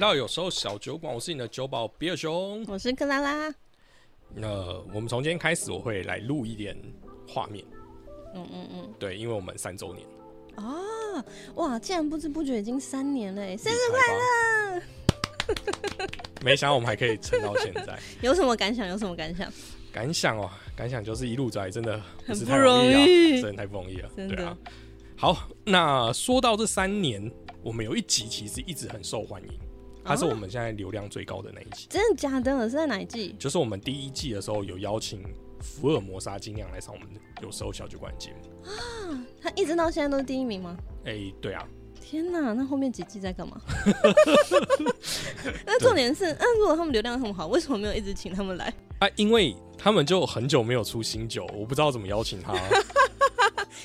到有时候小酒馆，我是你的酒保比尔熊。我是克拉拉，呃，我们从今天开始，我会来录一点画面，嗯嗯嗯，对，因为我们三周年，哦，哇，竟然不知不觉已经三年了，生日快乐！没想到我们还可以撑到现在，有什么感想？有什么感想？感想哦，感想就是一路走来真的很不容易真的太不容易了，真的对啊。好，那说到这三年，我们有一集其实一直很受欢迎，它是哦我们现在流量最高的那一集，真的假的？是在哪一季？就是我们第一季的时候有邀请福尔摩沙精酿来上我们有时候小酒馆的节目啊。他一直到现在都是第一名吗？哎、对啊，天哪，那后面几季在干嘛？那重点是，那如果他们流量很好，为什么没有一直请他们来？啊，因为他们就很久没有出新酒，我不知道怎么邀请他，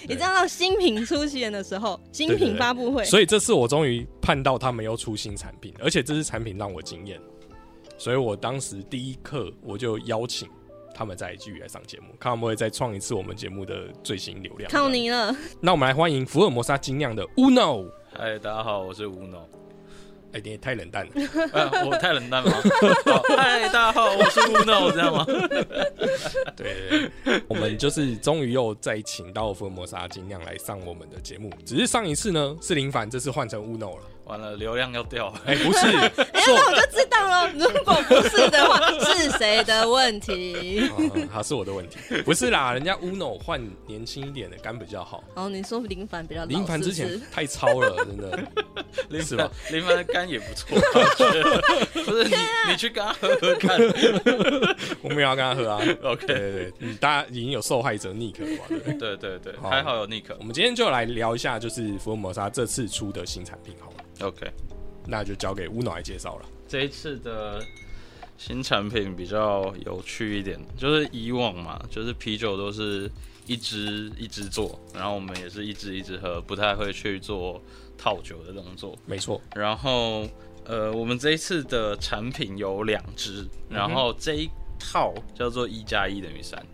你知道到新品出现的时候，新品发布会，所以这次我终于盼到他们又出新产品，而且这次产品让我惊艳，所以我当时第一刻我就邀请他们再继续来上节目，看会不会再创一次我们节目的最新流量。靠！你了。那我们来欢迎福尔摩沙精酿的 Uno。嗨，大家好，我是吴诺。哎、你也太冷淡了。啊，我太冷淡吗？好嗨，大家好，我是乌诺，知道吗？对对对，我们就是终于又再请到福尔摩沙金亮来上我们的节目，只是上一次呢是林凡，这次换成 Uno 了。完了，流量要掉了。哎、不是，哎、那我就知道了。如果不是的话，是谁的问题？啊，他是我的问题，不是啦，人家 Uno 换年轻一点的肝比较好，哦，你说林凡比较老林凡之前太糙了，真的。林是吧，林凡的肝也不错，不是你，你去跟他喝喝看。我没有要跟他喝啊。OK，对对对，嗯大家已经有受害者 Nick 了嘛，对不对？对对对，好还好有 Nick。我们今天就来聊一下，就是福尔摩沙这次出的新产品好了，OK，那就交给 Uno 来介绍了。这一次的新产品比较有趣一点，就是以往嘛，就是啤酒都是一支一支做，然后我们也是一支一支喝，不太会去做套酒的动作。没错，然后呃，我们这一次的产品有两支，然后这一套叫做一加一等于三。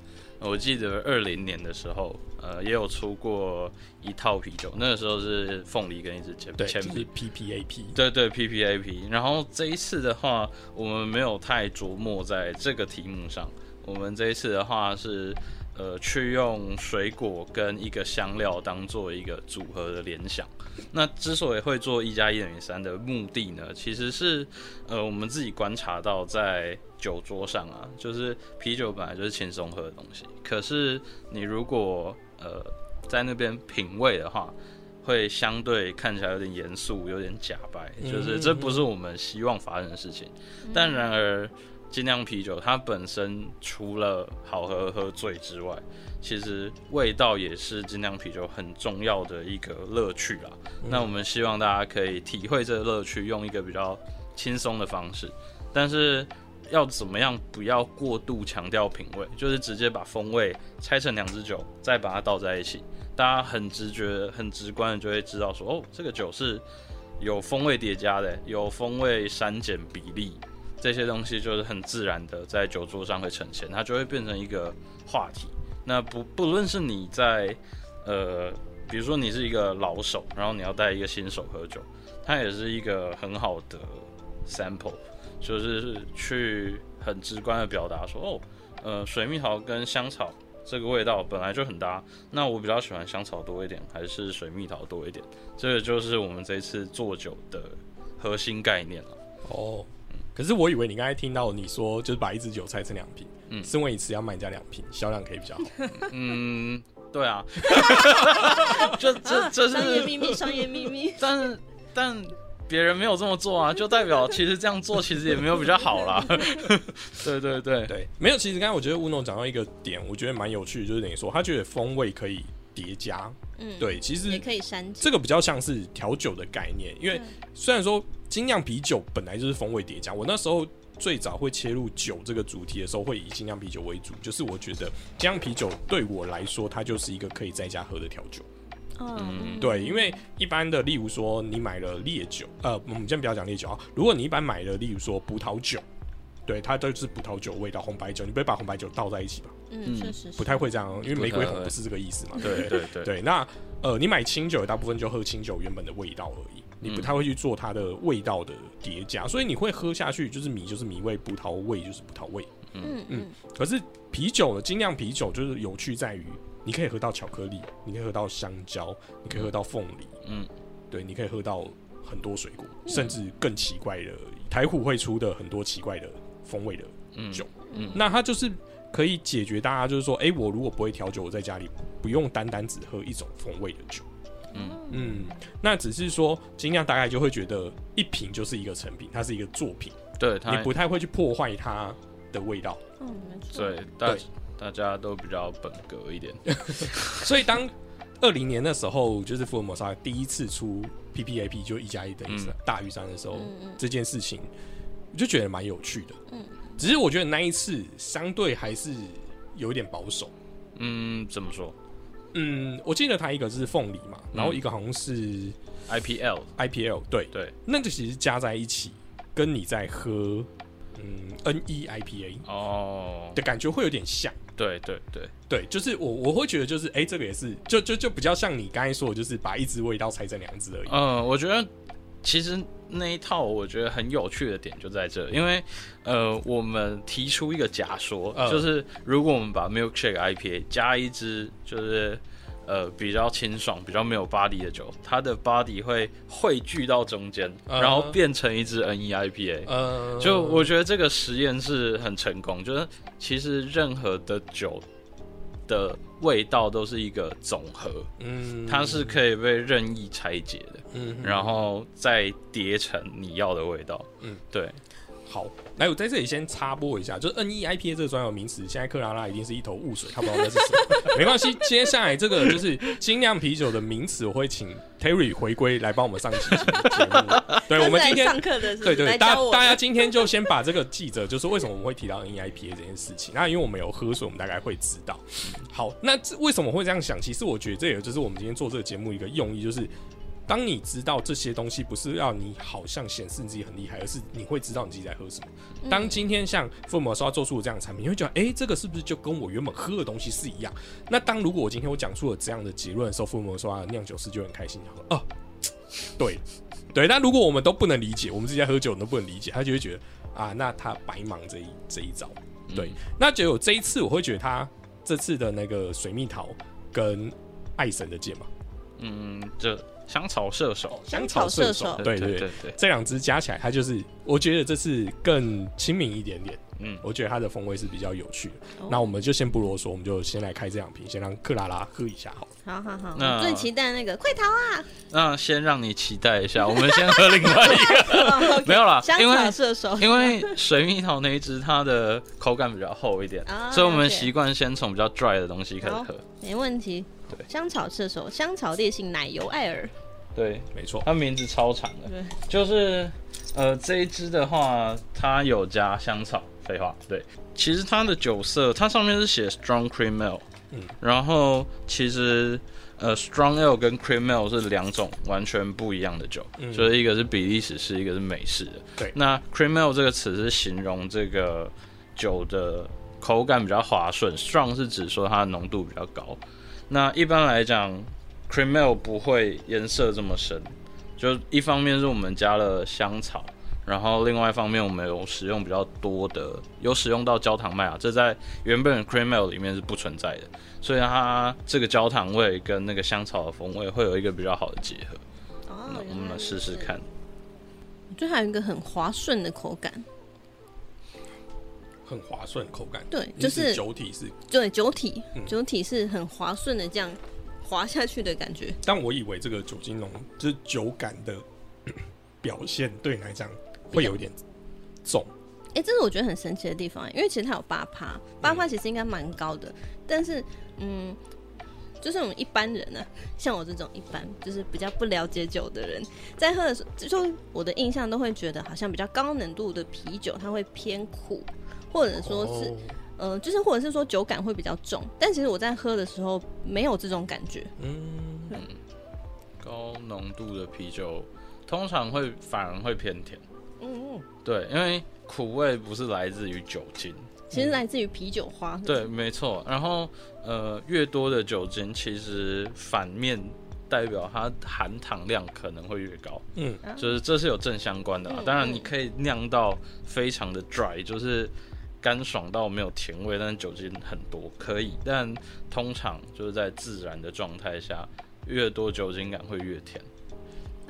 我记得二零年的时候，呃，也有出过一套啤酒，那个时候是凤梨跟一支前对，就是。PPAP。对对，PPAP。然后这一次的话，我们没有太琢磨在这个题目上。我们这一次的话是，呃，去用水果跟一个香料当做一个组合的联想。那之所以会做一加一等于三的目的呢，其实是，呃，我们自己观察到在酒桌上啊，就是啤酒本来就是轻松喝的东西，可是你如果呃在那边品味的话，会相对看起来有点严肃，有点假白，就是这不是我们希望发生的事情。但然而，精酿啤酒它本身除了好喝喝醉之外，其实味道也是精酿啤酒很重要的一个乐趣啦。那我们希望大家可以体会这个乐趣，用一个比较轻松的方式，但是。要怎么样不要过度强调品味，就是直接把风味拆成两支酒，再把它倒在一起，大家很直觉、很直观的就会知道说，哦，这个酒是有风味叠加的，有风味删减比例，这些东西就是很自然的在酒桌上会呈现，它就会变成一个话题。那不不论是你在呃，比如说你是一个老手，然后你要带一个新手喝酒，它也是一个很好的 sample，就是去很直观的表达说，哦，呃，水蜜桃跟香草这个味道本来就很搭，那我比较喜欢香草多一点，还是水蜜桃多一点？这个就是我们这次做酒的核心概念了。哦，可是我以为你刚才听到你说，就是把一只酒拆成两瓶，嗯身为一次要卖人家两瓶，销量可以比较好。嗯，对啊，这这这商业，秘密，商业秘密。但但别人没有这么做啊，就代表其实这样做其实也没有比较好啦。对对对，对，没有。其实刚才我觉得吴诺讲到一个点，我觉得蛮有趣的，就是等于说他觉得风味可以叠加。嗯，对，其实也可以删减。这个比较像是调酒的概念，因为嗯虽然说精酿啤酒本来就是风味叠加，我那时候最早会切入酒这个主题的时候，会以精酿啤酒为主，就是我觉得精酿啤酒对我来说，它就是一个可以在家喝的调酒。嗯，对，因为一般的，例如说你买了烈酒，呃，我们先不要讲烈酒啊，如果你一般买了，例如说葡萄酒。对，它都是葡萄酒味道，红白酒，你不会把红白酒倒在一起吧？嗯，确实是不太会这样，因为玫瑰红不是这个意思嘛。对对对对，那呃，你买清酒，大部分就喝清酒原本的味道而已，你不太会去做它的味道的叠加，所以你会喝下去就是米就是米味，葡萄味就是葡萄味。嗯嗯可是啤酒呢，精酿啤酒就是有趣在于，你可以喝到巧克力，你可以喝到香蕉，你可以喝到凤梨，嗯，对，你可以喝到很多水果，甚至更奇怪的台虎会出的很多奇怪的风味的嗯酒。嗯那它就是可以解决大家就是说，哎、我如果不会调酒，我在家里不用单单只喝一种风味的酒。嗯嗯，那只是说精酿大概就会觉得一瓶就是一个成品，它是一个作品，对，他你不太会去破坏它的味道。嗯，没错。对大对大家都比较本格一点。所以当二零年的时候，就是福尔摩沙第一次出 PPAP 就一加一等于三嗯大于三的时候，这件事情我就觉得蛮有趣的。嗯只是我觉得那一次相对还是有点保守。嗯，怎么说嗯，我记得它一个是凤梨嘛，然后一个好像是？IPL IPL，对，对那个其实加在一起，跟你在喝嗯 NE IPA 哦，的感觉会有点像。对对对，对，就是我我会觉得就是，哎、这个也是，就就就比较像你刚才说的，就是把一支味道拆成两支而已。嗯，我觉得其实那一套我觉得很有趣的点就在这，因为呃，我们提出一个假说，嗯。就是如果我们把 Milkshake IPA 加一支就是呃比较清爽、比较没有 body 的酒，它的 body 会汇聚到中间，嗯。然后变成一支 NE IPA。呃，就我觉得这个实验是很成功，就是其实任何的酒的味道都是一个总和，嗯它是可以被任意拆解的。嗯然后再叠成你要的味道。嗯，对，好，来我在这里先插播一下，就是 NE IPA 这个专有名词，现在克拉拉一定是一头雾水，他不知道那是什么，没关系，接下来这个就是精酿啤酒的名词，我会请 Terry 回归来帮我们上期节目。对，我们今天上课的是对对，大大家今天就先把这个记着，就是为什么我们会提到 NEIPA 这件事情。那因为我们有喝，所以我们大概会知道。好，那这为什么会这样想？其实我觉得这也就是我们今天做这个节目一个用意，就是当你知道这些东西，不是要你好像显示你自己很厉害，而是你会知道你自己在喝什么。当今天像福尔摩斯做出了这样的产品，你会觉得，哎、这个是不是就跟我原本喝的东西是一样？那当如果我今天我讲出了这样的结论的时候，福尔摩斯酿酒师就很开心，说，哦，对，对，但如果我们都不能理解，我们自己在喝酒都不能理解，他就会觉得啊，那他白忙这一这一招。对，那只有这一次，我会觉得他这次的那个水蜜桃跟爱神的剑嘛，嗯，这香草射手，香草射手，对对对对，这两支加起来，它就是我觉得这次更亲民一点点。嗯，我觉得它的风味是比较有趣的。哦。那我们就先不啰嗦，我们就先来开这两瓶，先让克拉拉喝一下好了。好好好，最期待那个快逃啊！那先让你期待一下，我们先喝另外一个，没有啦，香因为草射手，因为水蜜桃那一支它的口感比较厚一点，啊所以我们习惯先从比较 dry 的东西开始喝。没问题。对。香草射手，香草烈性奶油艾尔，对，没错，它名字超长的，对，就是呃这一支的话，它有加香草，废话，对，其实它的酒色，它上面是写 strong cream ale，嗯。然后其实呃 strong ale 跟 cream ale 是两种完全不一样的酒，嗯。就是一个是比利时式，一个是美式的。对。那 cream ale 这个词是形容这个酒的口感比较滑顺，strong 是指说它的浓度比较高。那一般来讲，cream ale 不会颜色这么深，就一方面是我们加了香草，然后另外一方面我们有使用比较多的，有使用到焦糖麦芽，这在原本的 cream ale 里面是不存在的，所以它这个焦糖味跟那个香草的风味会有一个比较好的结合。哦那我们来试试看。。我觉得还有一个很滑顺的口感，很滑顺口感。对，就是酒体是，对酒体嗯，酒体是很滑顺的这样滑下去的感觉。但我以为这个酒精浓就是酒感的表现对你来讲会有一点重？哎、这是我觉得很神奇的地方，因为其实它有八趴，八趴其实应该蛮高的，但是嗯，就是我们一般人呢、像我这种一般就是比较不了解酒的人，在喝的时候，就我的印象都会觉得好像比较高浓度的啤酒它会偏苦，或者说是、哦呃，就是或者是说酒感会比较重，但其实我在喝的时候没有这种感觉。嗯，高浓度的啤酒通常会反而会偏甜，嗯嗯，对，因为苦味不是来自于酒精，其实来自于啤酒花。对，没错。然后呃，越多的酒精，其实反面代表它含糖量可能会越高，嗯，就是这是有正相关的、啊。嗯当然，嗯你可以酿到非常的 dry，就是干爽到没有甜味，但是酒精很多，可以。但通常就是在自然的状态下，越多酒精感会越甜。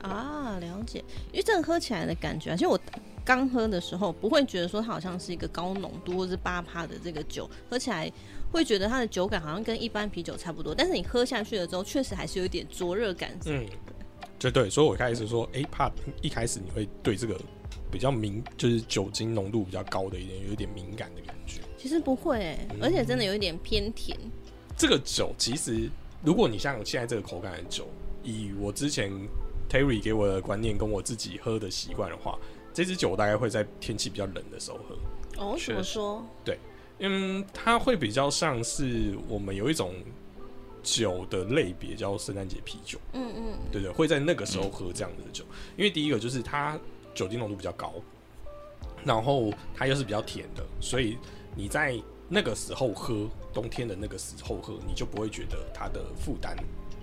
啊，了解。因为这个喝起来的感觉啊，其实我刚喝的时候不会觉得说它好像是一个高浓度或是八趴的这个酒，喝起来会觉得它的酒感好像跟一般啤酒差不多，但是你喝下去了之后，确实还是有一点灼热感。嗯，就对，所以我开始说，哎、怕一开始你会对这个比较敏，就是酒精浓度比较高的一点，有一点敏感的感觉。其实不会、欸，而且真的有一点偏甜。这个酒其实，如果你像现在这个口感的酒，以我之前 Terry 给我的观念跟我自己喝的习惯的话，这支酒大概会在天气比较冷的时候喝。哦，怎么说？嗯，它会比较像是我们有一种酒的类别叫圣诞节啤酒，嗯嗯，对对，会在那个时候喝这样子的酒，因为第一个就是它酒精浓度比较高，然后它又是比较甜的，所以你在那个时候喝，冬天的那个时候喝，你就不会觉得它的负担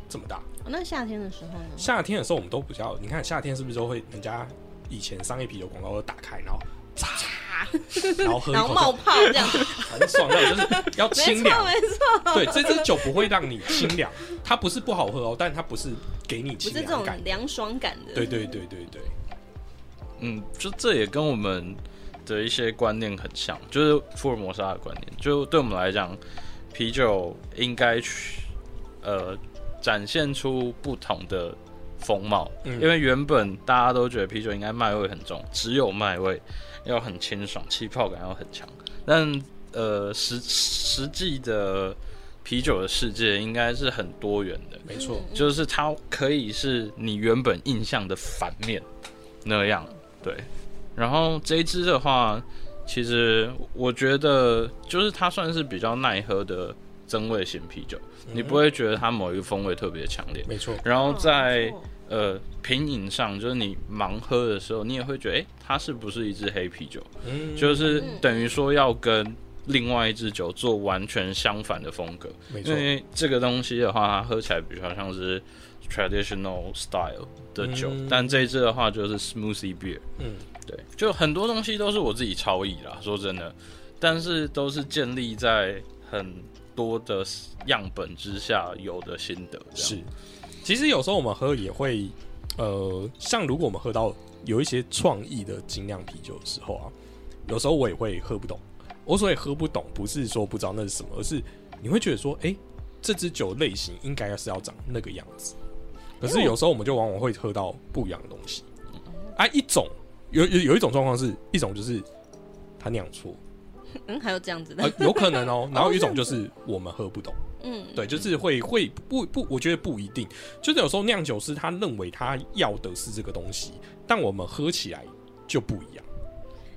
这么大。哦那夏天的时候呢？夏天的时候我们都比较，你看夏天是不是都会人家以前商业啤酒广告都打开，然后嚓，然后喝一然后口冒泡这样，很爽，那种就是要没清凉错。没错，对，这支酒不会让你清凉，它不是不好喝哦，但它不是给你不是这清凉感。凉爽感的。对对对对对，嗯，就这也跟我们的一些观念很像，就是福尔摩沙的观念。就对我们来讲，啤酒应该去呃展现出不同的风貌，嗯因为原本大家都觉得啤酒应该麦味很重，只有麦味，要很清爽，气泡感要很强。但呃实实际的啤酒的世界应该是很多元的，没错。嗯就是它可以是你原本印象的反面那样，对。然后这一支的话，其实我觉得就是它算是比较耐喝的增味型啤酒，你不会觉得它某一个风味特别强烈。没错，然后哦在呃品饮上，就是你盲喝的时候，你也会觉得，诶，它是不是一支黑啤酒？嗯，就是嗯等于说要跟另外一支酒做完全相反的风格。没错因，为这个东西的话，它喝起来比较像是 traditional style 的酒，嗯但这一支的话就是 smoothie beer。嗯，对，就很多东西都是我自己超意啦，说真的，但是都是建立在很多的样本之下有的心得。这样是。其实有时候我们喝也会，呃，像如果我们喝到有一些创意的精酿啤酒的时候啊，有时候我也会喝不懂。我所以喝不懂，不是说不知道那是什么，而是你会觉得说，哎、这支酒类型应该是要长那个样子。可是有时候我们就往往会喝到不一样的东西。啊，一种有有有一种状况是，一种就是它酿错，嗯，还有这样子的呃，，有可能哦。然后一种就是我们喝不懂。嗯，对，就是会会不不，我觉得不一定。就是有时候酿酒师他认为他要的是这个东西，但我们喝起来就不一样。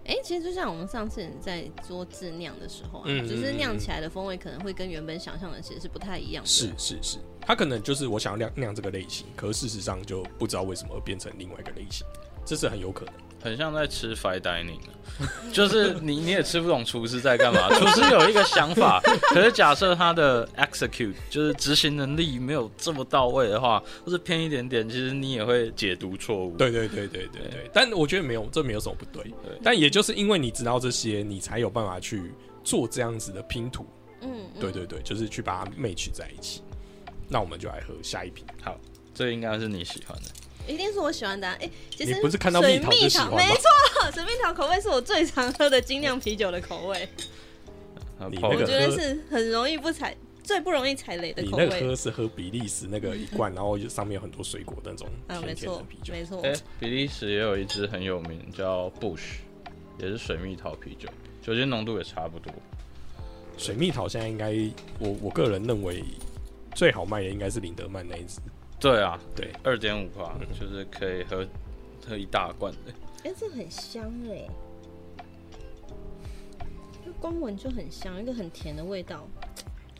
哎、其实就像我们上次在做自酿的时候啊，嗯就是酿起来的风味可能会跟原本想象的其实是不太一样的。是是是，他可能就是我想要酿酿这个类型，可是事实上就不知道为什么变成另外一个类型，这是很有可能。很像在吃 fine dining，啊 就是你你也吃不懂厨师在干嘛。厨师有一个想法，可是假设他的 execute 就是执行能力没有这么到位的话，或是偏一点点，其实你也会解读错误。对对对对对对，但我觉得没有，这没有什么不对。对但也就是因为你知道这些，你才有办法去做这样子的拼图。嗯，嗯对对对，就是去把它 match 在一起。那我们就来喝下一瓶。好这应该是你喜欢的。一定是我喜欢的、啊。哎、其实不是看到水蜜桃就，喜欢没错，水蜜桃口味是我最常喝的精酿啤酒的口味。我觉得是很容易不踩，最不容易踩雷的你那个口味。喝是喝比利时那个一罐，然后上面有很多水果的那种甜甜的错啤酒。没错哎、，比利时也有一支很有名叫 Bush，也是水蜜桃啤酒，酒精浓度也差不多。水蜜桃现在应该，我我个人认为最好卖的应该是林德曼那一支。对啊，对，二点五帕，就是可以喝喝一大罐的。哎，这很香哎，就光闻就很香，一个很甜的味道。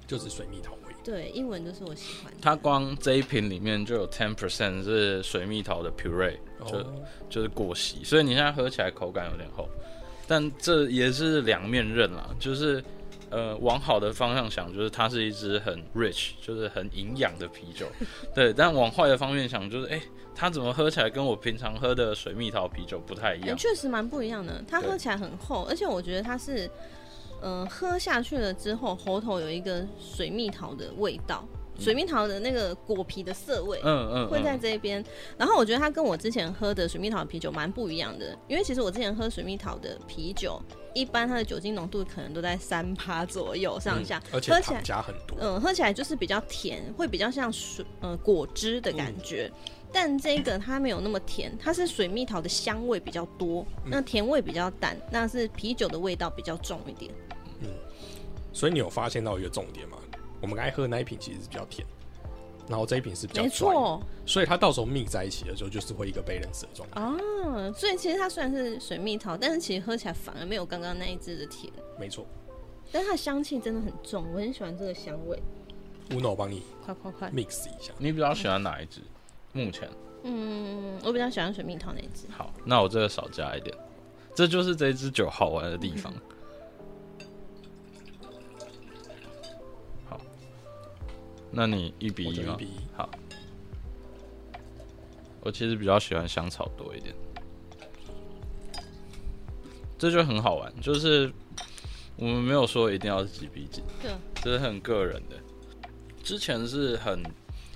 就是水蜜桃味。对，一闻就是我喜欢的。它光这一瓶里面就有 ten percent 是水蜜桃的 puree，就、哦，就是果稀，所以你现在喝起来口感有点厚，但这也是两面刃啦，就是呃往好的方向想，就是它是一支很 rich，就是很营养的啤酒，对，但往坏的方面想，就是哎、它怎么喝起来跟我平常喝的水蜜桃啤酒不太一，样？确实蛮不一样的。它喝起来很厚，而且我觉得它是，嗯、喝下去了之后，喉头有一个水蜜桃的味道，水蜜桃的那个果皮的涩味。嗯嗯，会在嗯这边，然后我觉得它跟我之前喝的水蜜桃啤酒蛮不一样的，因为其实我之前喝水蜜桃的啤酒，一般它的酒精浓度可能都在三趴左右上下，而且喝起来糖加很多。嗯，喝起来就是比较甜，会比较像水呃果汁的感觉。但这个它没有那么甜，它是水蜜桃的香味比较多，那甜味比较淡，那是啤酒的味道比较重一点。嗯所以你有发现到一个重点吗？我们刚才喝的那一瓶其实是比较甜，然后这一瓶是比较没 dry 错所以它到时候 mix 在一起的时候，就是会一个 balance 的状态。啊，所以其实它虽然是水蜜桃，但是其实喝起来反而没有刚刚那一支的甜，没错但它的香气真的很重，我很喜欢这个香味。，Uno 帮你快快快！mix 一下。你比较喜欢哪一支？目前嗯，我比较喜欢水蜜桃那一支。好，那我这个少加一点，这就是这支酒好玩的地方。好，那你一比一吗？我就一比一。好，我其实比较喜欢香草多一点，这就很好玩，就是我们没有说一定要是几比几，对，这是很个人的。之前是很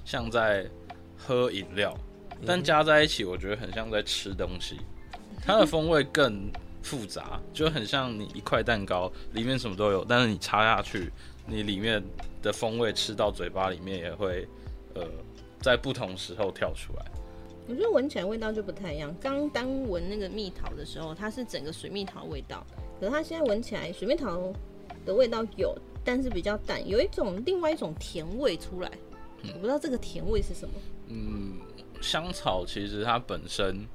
像在喝饮料，但加在一起，我觉得很像在吃东西，它的风味更复杂，就很像你一块蛋糕里面什么都有，但是你插下去，你里面的风味吃到嘴巴里面也会呃在不同时候跳出来。我觉得闻起来味道就不太一样。刚当闻那个蜜桃的时候，它是整个水蜜桃味道，可是它现在闻起来水蜜桃的味道有，但是比较淡，有一种另外一种甜味出来。我不知道这个甜味是什么。嗯，香草其实它本身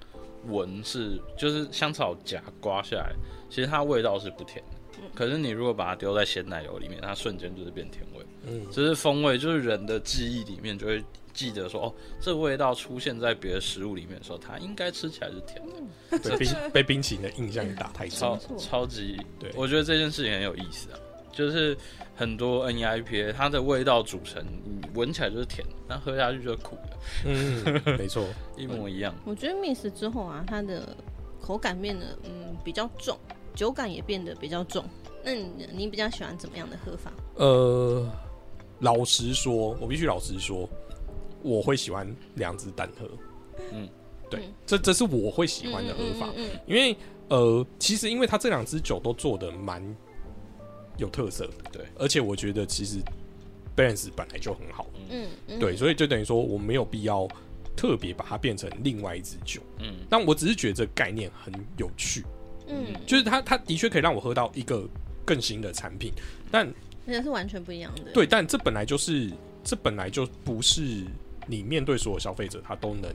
闻是就是香草荚刮下来，其实它味道是不甜的。可是你如果把它丢在鲜奶油里面，它瞬间就是变甜味。嗯，这是风味，就是人的记忆里面就会记得说，哦，这个味道出现在别的食物里面的时候，它应该吃起来是甜的，被冰被冰淇淋的印象也打太超重。错超级。对我觉得这件事情很有意思啊，就是很多 NEIPA 它的味道组成，你闻起来就是甜的，但喝下去就是苦的，嗯，没错。一模一样。我觉得 Miss 之后啊，它的口感变得嗯比较重，酒感也变得比较重。那你你比较喜欢怎么样的喝法？呃，老实说，我必须老实说，我会喜欢两只单喝。嗯，对嗯，这这是我会喜欢的喝法，嗯嗯嗯因为呃，其实因为它这两支酒都做的蛮有特色的，对，而且我觉得其实 balance 本来就很好，嗯嗯，对，所以就等于说我没有必要特别把它变成另外一支酒，嗯，但我只是觉得这个概念很有趣，嗯，就是它它的确可以让我喝到一个更新的产品，但而且是完全不一样的。对，但这本来就是这本来就不是你面对所有消费者他都能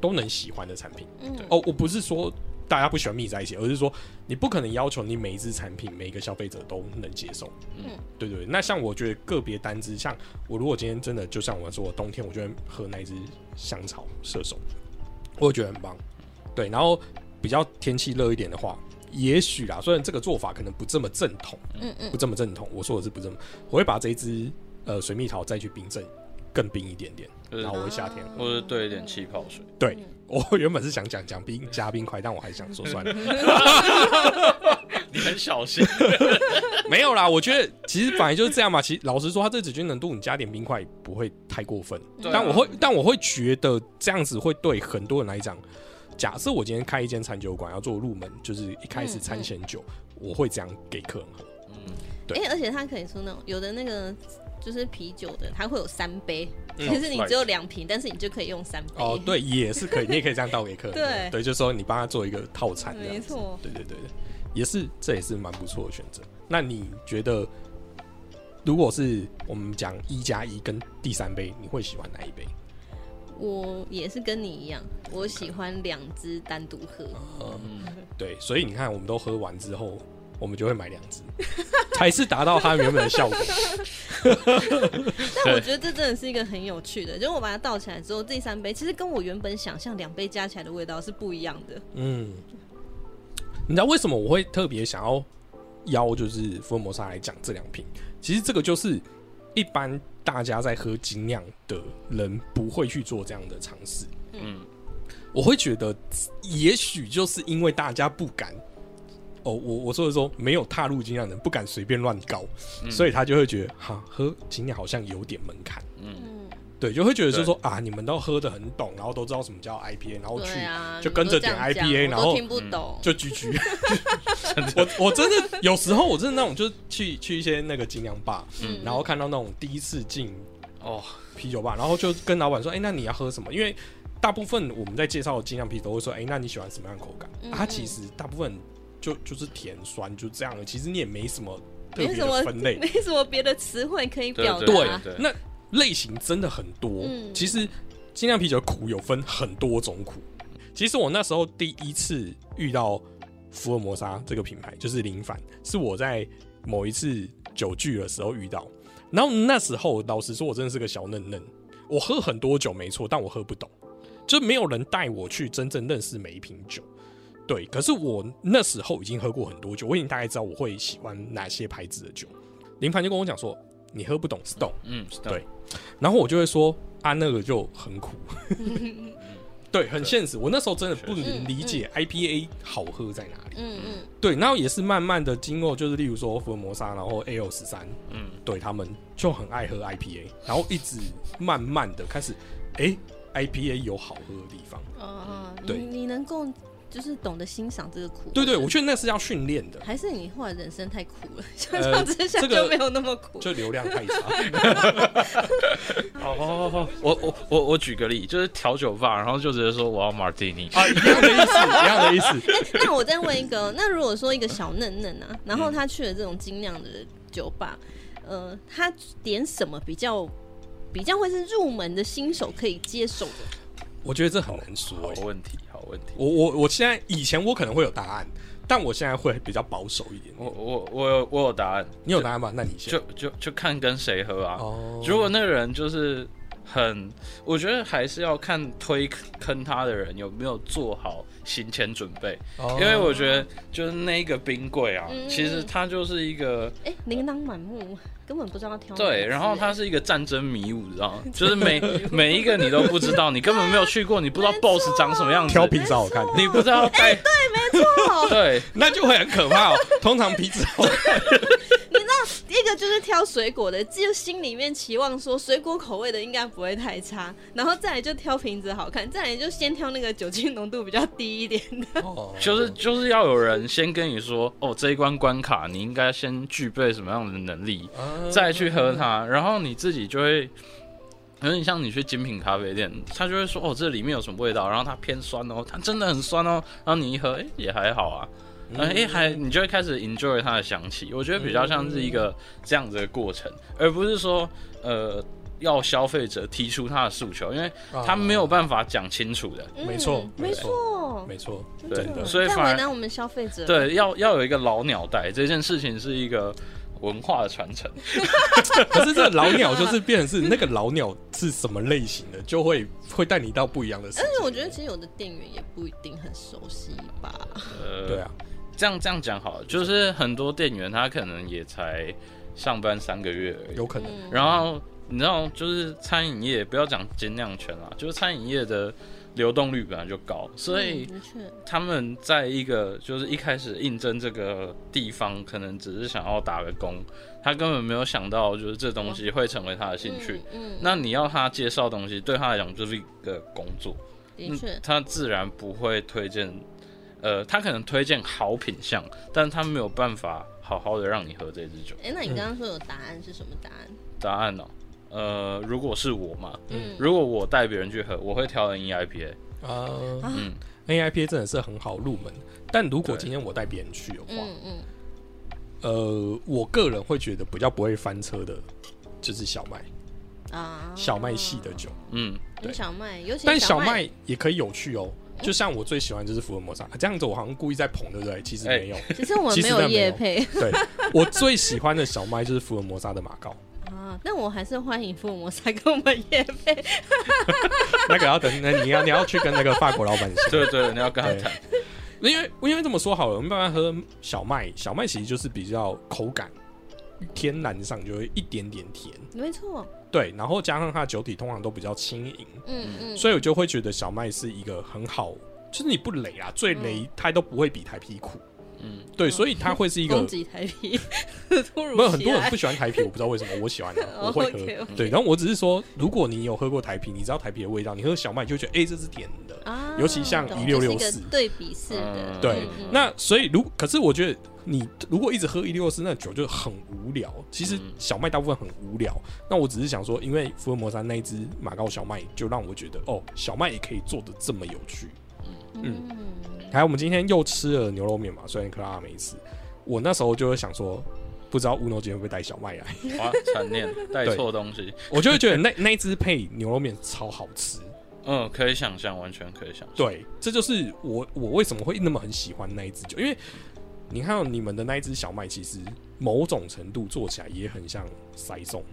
都能喜欢的产品。嗯，哦，我不是说大家不喜欢密在一起，而是说你不可能要求你每一只产品每一个消费者都能接受。嗯，对对对。那像我觉得个别单支，像我如果今天真的就像我说，我冬天我就会喝那一支香草射手，我会觉得很棒。对，然后比较天气热一点的话。也许啦，虽然这个做法可能不这么正统，嗯嗯不这么正统，我说的是不这么，我会把这一支呃水蜜桃再去冰镇，更冰一点点，然后我会夏天喝。或者兑一点气泡水。对我原本是想讲讲冰加冰块，但我还想说算了，你很小心，没有啦。我觉得其实反正就是这样嘛。其实老实说，它这酒精浓度你加点冰块不会太过分，对啊但我会但我会觉得这样子会对很多人来讲，假设我今天开一间餐酒馆要做入门，就是一开始餐前酒，我会这样给客人喝。嗯，对哎、而且他可以出那种有的那个，就就是啤酒的，它会有三杯，嗯其实你只有两瓶，但是你就可以用三杯。哦，对，也是可以，你也可以这样倒给客人。对对，就是说你帮他做一个套餐没错。对对对对，也是，这也是蛮不错的选择。那你觉得，如果是我们讲一加一跟第三杯，你会喜欢哪一杯？我也是跟你一样，我喜欢两支单独喝。嗯，对，所以你看，我们都喝完之后，我们就会买两支，才是达到它原本的效果。但我觉得这真的是一个很有趣的，就是我把它倒起来之后，这三杯其实跟我原本想象两杯加起来的味道是不一样的。嗯，你知道为什么我会特别想要邀就是福尔摩沙来讲这两瓶？其实这个就是一般大家在喝精酿的人不会去做这样的尝试。嗯，我会觉得，也许就是因为大家不敢。哦，我我说的说没有踏入精酿的人不敢随便乱搞，嗯所以他就会觉得哈喝精酿好像有点门槛，嗯，嗯，对，就会觉得就是说啊，你们都喝的很懂，然后都知道什么叫 IPA，然后去啊，就跟着点 IPA 然后听不懂。就 GG。我我真的有时候我真的那种就是去去一些那个精酿吧，嗯然后看到那种第一次进哦，啤酒吧，然后就跟老板说，哎、那你要喝什么？因为大部分我们在介绍的精酿啤酒都会说，哎、那你喜欢什么样的口感？嗯啊，它其实大部分就就是甜酸就这样了，其实你也没什么特别没什么的分类。没什么别的词汇可以表达。那类型真的很多。嗯其实精酿啤酒苦有分很多种苦。其实我那时候第一次遇到福尔摩沙这个品牌，就是林凡，是我在某一次酒聚的时候遇到。然后那时候老实说，我真的是个小嫩嫩，我喝很多酒没错，但我喝不懂，就没有人带我去真正认识每一瓶酒。对，可是我那时候已经喝过很多酒，我已经大概知道我会喜欢哪些牌子的酒。林凡就跟我讲说：“你喝不懂 Stone。”嗯，对然后我就会说啊，那个就很苦，对，很现实。我那时候真的不能理解 IPA 好喝在哪里。嗯嗯，对，然后也是慢慢的经过，就是例如说福尔摩沙，然后 AL 十三，嗯，对他们就很爱喝 IPA，然后一直慢慢的开始，哎、i p a 有好喝的地方。哦，对。你你能够就是懂得欣赏这个苦。对对，我觉得那是要训练的，还是你后来人生太苦了，相 呃较之下就没有那么苦。就流量太差。哦哦哦，我我我我举个例，就是调酒吧，然后就直接说我要 martini，啊，一样的意思，一样的意思。那我再问一个，那如果说一个小嫩嫩啊，然后他去了这种精酿的酒吧，呃，他点什么比较比较会是入门的新手可以接受的？我觉得这很难说。问题，好问题。我我我现在以前我可能会有答案，但我现在会比较保守一点。我我我有我有答案，你有答案吗？那你先。就就就看跟谁喝啊。哦，如果那个人就是很，我觉得还是要看推坑他的人有没有做好行前准备，哦因为我觉得就是那个冰柜啊，嗯其实它就是一个哎、琳琅满目，根本不知道挑哪对，然后它哎是一个战争迷雾，你知道吗？就是每每一个你都不知道，你根本没有去过，你不知道 BOSS 长什么样子，挑皮子好看，你不知道哎，对，没，错。对，那就会很可怕哦。通常皮子好看，一个就是挑水果的，就心里面期望说水果口味的应该不会太差，然后再来就挑瓶子好看，再来就先挑那个酒精浓度比较低一点的。哦就是就是要有人先跟你说，哦，这一关关卡你应该先具备什么样的能力，啊再去喝它，然后你自己就会。有点像你去精品咖啡店，他就会说哦，这里面有什么味道，然后它偏酸哦，它真的很酸哦，然后你一喝，哎、也还好啊，哎、诶还你就会开始 enjoy 它的香气，我觉得比较像是一个这样子的过程，而不是说呃要消费者提出他的诉求，因为他没有办法讲清楚的，没错嗯没没错错，没错，对的。在所以反而为难我们消费者。，对，要要有一个老鸟带这件事情是一个文化的传承，可是这个老鸟就是变成是那个老鸟是什么类型的，就会会带你到不一样的。但是我觉得其实有的店员也不一定很熟悉吧。呃，对啊，这样这样讲好了，就是很多店员他可能也才上班三个月而已，有可能。嗯，然后你知道，就是餐饮业不要讲精酿圈啦，就是餐饮业的流动率本来就高，所以他们在一个就是一开始应征这个地方，可能只是想要打个工，他根本没有想到就是这东西会成为他的兴趣。嗯，嗯。那你要他介绍东西，对他来讲就是一个工作，的确，他自然不会推荐呃，他可能推荐好品相，但是他没有办法好好的让你喝这支酒。哎、那你刚刚说有答案是什么答案？答案呢、呃，如果是我嘛，嗯，如果我带别人去喝，我会挑 N E I P A。啊嗯，，NIPA 真的是很好入门，但如果今天我带别人去的话，嗯嗯，呃，我个人会觉得比较不会翻车的，就是小麦。啊，小麦系的酒，嗯，对。小麦，尤其但小麦麦也可以有趣哦。就像我最喜欢就是福尔摩沙，这样子我好像故意在捧，对不对？其实没有，其实我们没有叶配对我最喜欢的小麦就是福尔摩沙的马膏，啊，那我还是欢迎福尔摩沙跟我们叶配。那个要等，那你要你要去跟那个法国老板说。对对，你要跟他谈。因为因为这么说好了，我们慢慢喝小麦，小麦其实就是比较口感天然上就会一点点甜，没错，对，然后加上它的酒体通常都比较轻盈，嗯嗯，所以我就会觉得小麦是一个很好，就是你不雷啊，最雷它都不会比台啤苦，嗯，对，所以它会是一个攻击台啤，突如没有很多人不喜欢台啤，我不知道为什么，我喜欢 我会喝。对，然后我只是说，如果你有喝过台啤，你知道台啤的味道，你喝小麦就会觉得，哎、这是甜的。啊，尤其像懂1664就是一个对比式的，嗯对，嗯嗯那所以如可是我觉得你如果一直喝一六四那酒就很无聊。其实嗯小麦大部分很无聊。那我只是想说，因为福尔摩沙那一支马高小麦，就让我觉得哦，小麦也可以做的这么有趣。嗯还有我们今天又吃了牛肉面嘛，虽然克拉没吃，我那时候就会想说，不知道乌诺今天会不会带小麦来，哇，残念，带错东西。我就会觉得那那一只配牛肉面超好吃。嗯，可以想象，完全可以想象。对，这就是我我为什么会那么很喜欢那一支酒，因为你看到你们的那一支小麦，其实某种程度做起来也很像塞松，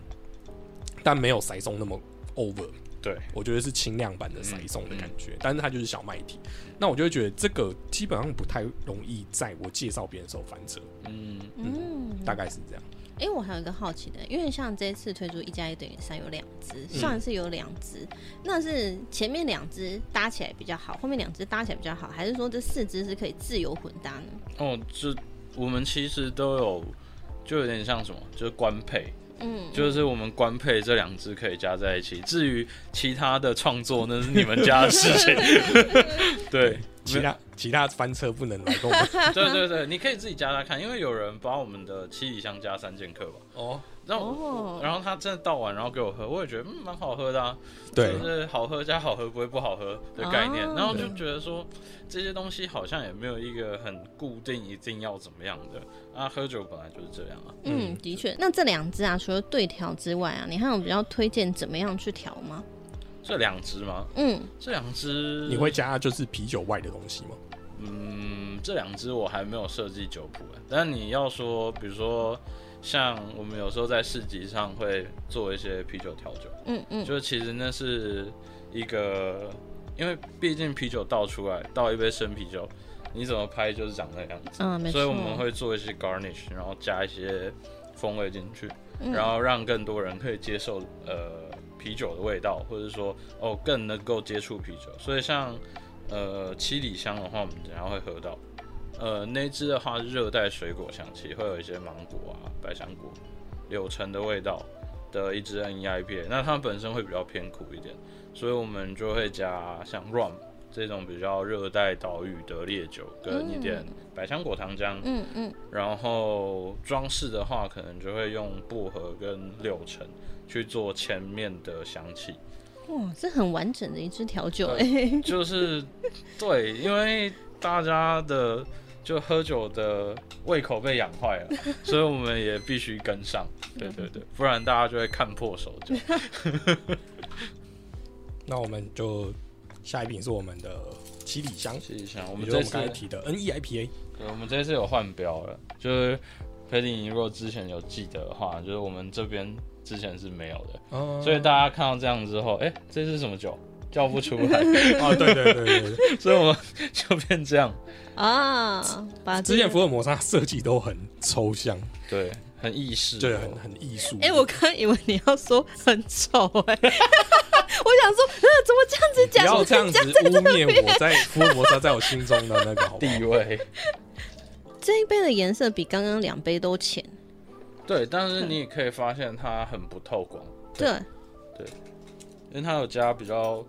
但没有塞松那么 over。对，我觉得是轻量版的塞松的感觉，但是它就是小麦体。那我就会觉得这个基本上不太容易在我介绍别人的时候翻车，嗯，嗯，大概是这样。哎、我还有一个好奇的，因为像这次推出一加一等于三有两支，嗯上一次有两只，那是前面两只搭起来比较好，后面两只搭起来比较好，还是说这四只是可以自由混搭呢？哦，这我们其实都有，就有点像什么，就是官配，嗯，就是我们官配这两只可以加在一起。至于其他的创作，那是你们家的事情。对，其他其他翻车不能来跟我们 对对对，你可以自己加加看，因为有人把我们的七里香加三剑客吧，哦。然后、哦然后他真的倒完，然后给我喝，我也觉得嗯蛮好喝的啊，对就是好喝加好喝不会不好喝的概念，哦然后就觉得说这些东西好像也没有一个很固定一定要怎么样的啊，喝酒本来就是这样啊。嗯，嗯的确。那这两支啊，除了对调之外啊，你还有比较推荐怎么样去调吗？这两支吗？嗯，这两支你会加就是啤酒外的东西吗？嗯，这两支我还没有设计酒谱欸，但你要说，比如说像我们有时候在市集上会做一些啤酒调酒，嗯嗯，就其实那是一个，因为毕竟啤酒倒出来，倒一杯生啤酒，你怎么拍就是长那样子。所以我们会做一些 garnish，然后加一些风味进去，嗯然后让更多人可以接受呃啤酒的味道，或者说哦更能够接触啤酒。所以像呃七里香的话，我们等一下会喝到。呃，那支的话是热带水果香气，会有一些芒果啊、百香果、柳橙的味道的一支 N E I P A。那它本身会比较偏苦一点，所以我们就会加像 rum 这种比较热带岛屿的烈酒，跟一点百香果糖浆。嗯嗯，然后装饰的话，可能就会用薄荷跟柳橙去做前面的香气，哇，这很完整的一支调酒对哎、就是对，因为大家的就喝酒的胃口被养坏了，所以我们也必须跟上，对对对，不然大家就会看破手脚。那我们就下一瓶是我们的七里香，七里香，我我们这次我们刚才提的 N E I P A。对，我们这次有换标了，就是佩蒂尼，如果之前有记得的话，就是我们这边之前是没有的，哦。所以大家看到这样之后，哎、这是什么酒？叫不出来，哦，对对对对对，所以我们就变这样，啊，把之前福尔摩沙设计都很抽象，对，很意识，对，很很艺术。哎、我刚以为你要说很丑哎、我想说，呃，怎么这样子不讲？要这样子污蔑我在福尔摩沙在我心中的那个好好？地位。这一杯的颜色比刚刚两杯都浅，对，但是你也可以发现它很不透光，对，因为它有加比较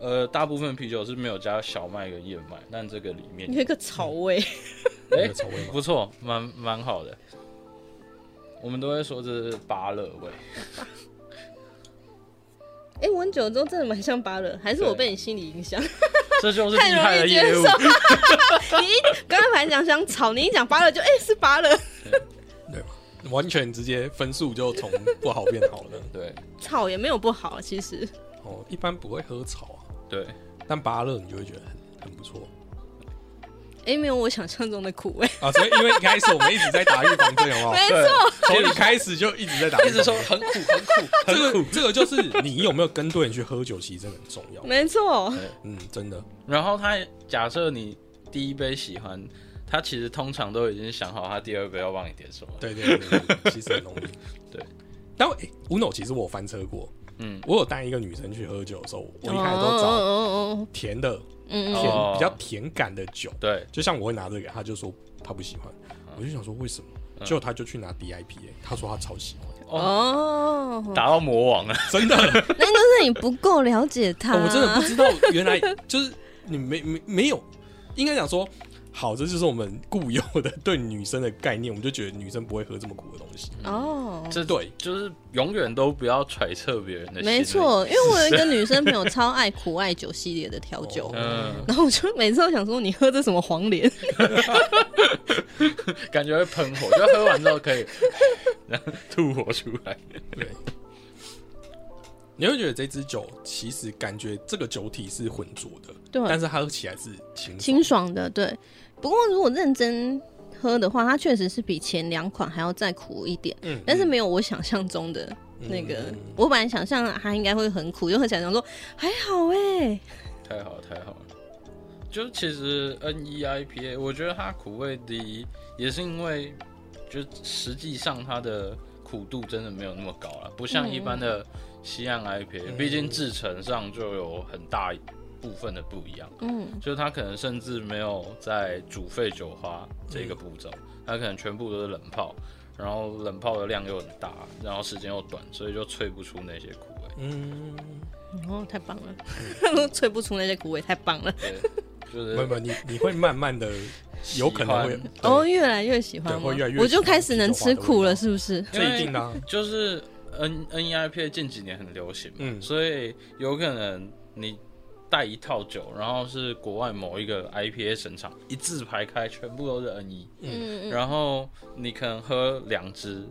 呃，大部分啤酒是没有加小麦跟燕麦，但这个里面有一个草味，哎、有草味？不错，蛮蛮好的。我们都会说这是芭乐味，哎、闻久了之后真的蛮像芭乐，还是我被你心理影响？这就是太容易接受。你一刚刚还讲想草，你一讲芭乐就哎、是芭乐？完全直接分数就从不好变好了。对草也没有不好，其实哦，一般不会喝草啊，对，但芭乐你就会觉得很很不错哎、没有我想象中的苦味。啊。所以因为一开始我们一直在打预防针，好不好？没对错，从一开始就一直在打一直说很苦很苦很苦个。这个就是你有没有跟对人去喝酒，其实真的很重要。没错，嗯，真的。然后他假设你第一杯喜欢，他其实通常都已经想好他第二个要帮你点什么。对对对其实很容易。对，但我诶，吴诺其实我有翻车过，嗯，我有带一个女生去喝酒的时候，我一开始都找哦甜的、嗯嗯甜哦。比较甜感的酒，对，就像我会拿这个，他就说他不喜欢，我就想说为什么？嗯。结果他就去拿 DIPA，他说他超喜欢，哦，打到魔王了。真的，那就是你不够了解他，我真的不知道原来就是你没没没有，应该讲说。好，这就是我们固有的对女生的概念，我们就觉得女生不会喝这么苦的东西。哦。这对，就是永远都不要揣测别人的没，错，因为我有一个女生朋友 超爱苦艾酒系列的调酒，嗯，然后我就每次都想说你喝这什么黄连？感觉会喷火，就喝完之后可以然 后吐火出来。对，你会觉得这支酒其实感觉这个酒体是浑浊的，对但是它喝起来是清清爽的，对。不过如果认真喝的话，它确实是比前两款还要再苦一点，嗯但是没有我想象中的那个。嗯我本来想象它应该会很苦，又喝起来想说还好哎，太好了，太好了。就其实 N E I P A，我觉得它苦味低，也是因为就实际上它的苦度真的没有那么高了，不像一般的西岸 I P A，、嗯毕竟制成上就有很大部分的不一样。嗯，就是它可能甚至没有在煮沸酒花这个步骤，它可能全部都是冷泡，然后冷泡的量又很大，然后时间又短，所以就萃不出那些苦味。嗯，哦，太棒了，萃 不出那些苦味，太棒了。对，就是不不，你你会慢慢的有可能会哦，越来越喜欢吗对会越来越我就开始能吃苦了，是不是？这一定的啊，就是 N N E I P 近几年很流行嘛，嗯。所以有可能你带一套酒，然后是国外某一个 I P A 神厂一字排开，全部都是 N 一嗯嗯。然后你可能喝两支，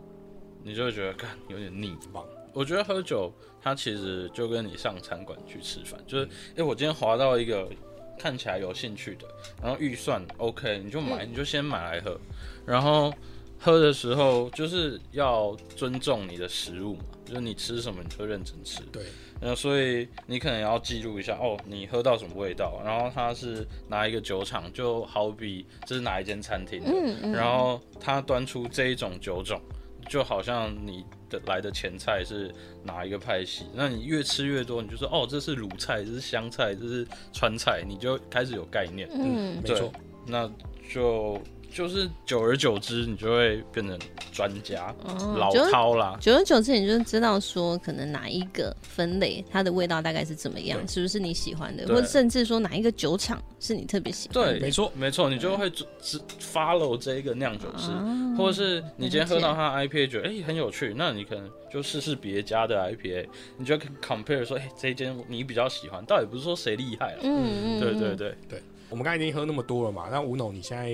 你就会觉得看有点腻。棒，我觉得喝酒它其实就跟你上餐馆去吃饭，就是嗯。哎、诶我今天划到一个看起来有兴趣的，然后预算 OK，你就买，嗯。你就先买来喝，然后喝的时候就是要尊重你的食物嘛，就是你吃什么你就认真吃，对，然后所以你可能要记录一下哦，你喝到什么味道，然后它是哪一个酒厂，就好比这是哪一间餐厅的，嗯嗯，然后他端出这一种酒种，就好像你的来的前菜是哪一个派系，那你越吃越多，你就说哦，这是鲁菜，这是湘菜，这是川菜，你就开始有概念。嗯没错，那就就是久而久之，你就会变成专家、老饕啦。久而久之，你就知道说，可能哪一个分类它的味道大概是怎么样，是不是你喜欢的，或者甚至说哪一个酒厂是你特别喜欢的。对，没错没错，你就会只只 follow 这一个酿酒师，啊或者是你今天喝到了它的 IPA 觉得哎、诶很有趣，那你可能就试试别家的 IPA，你就可以 compare 说，哎、这一间你比较喜欢，倒也不是说谁厉害了，嗯嗯，对对对，对，我们刚才已经喝那么多了嘛，那吴总你现在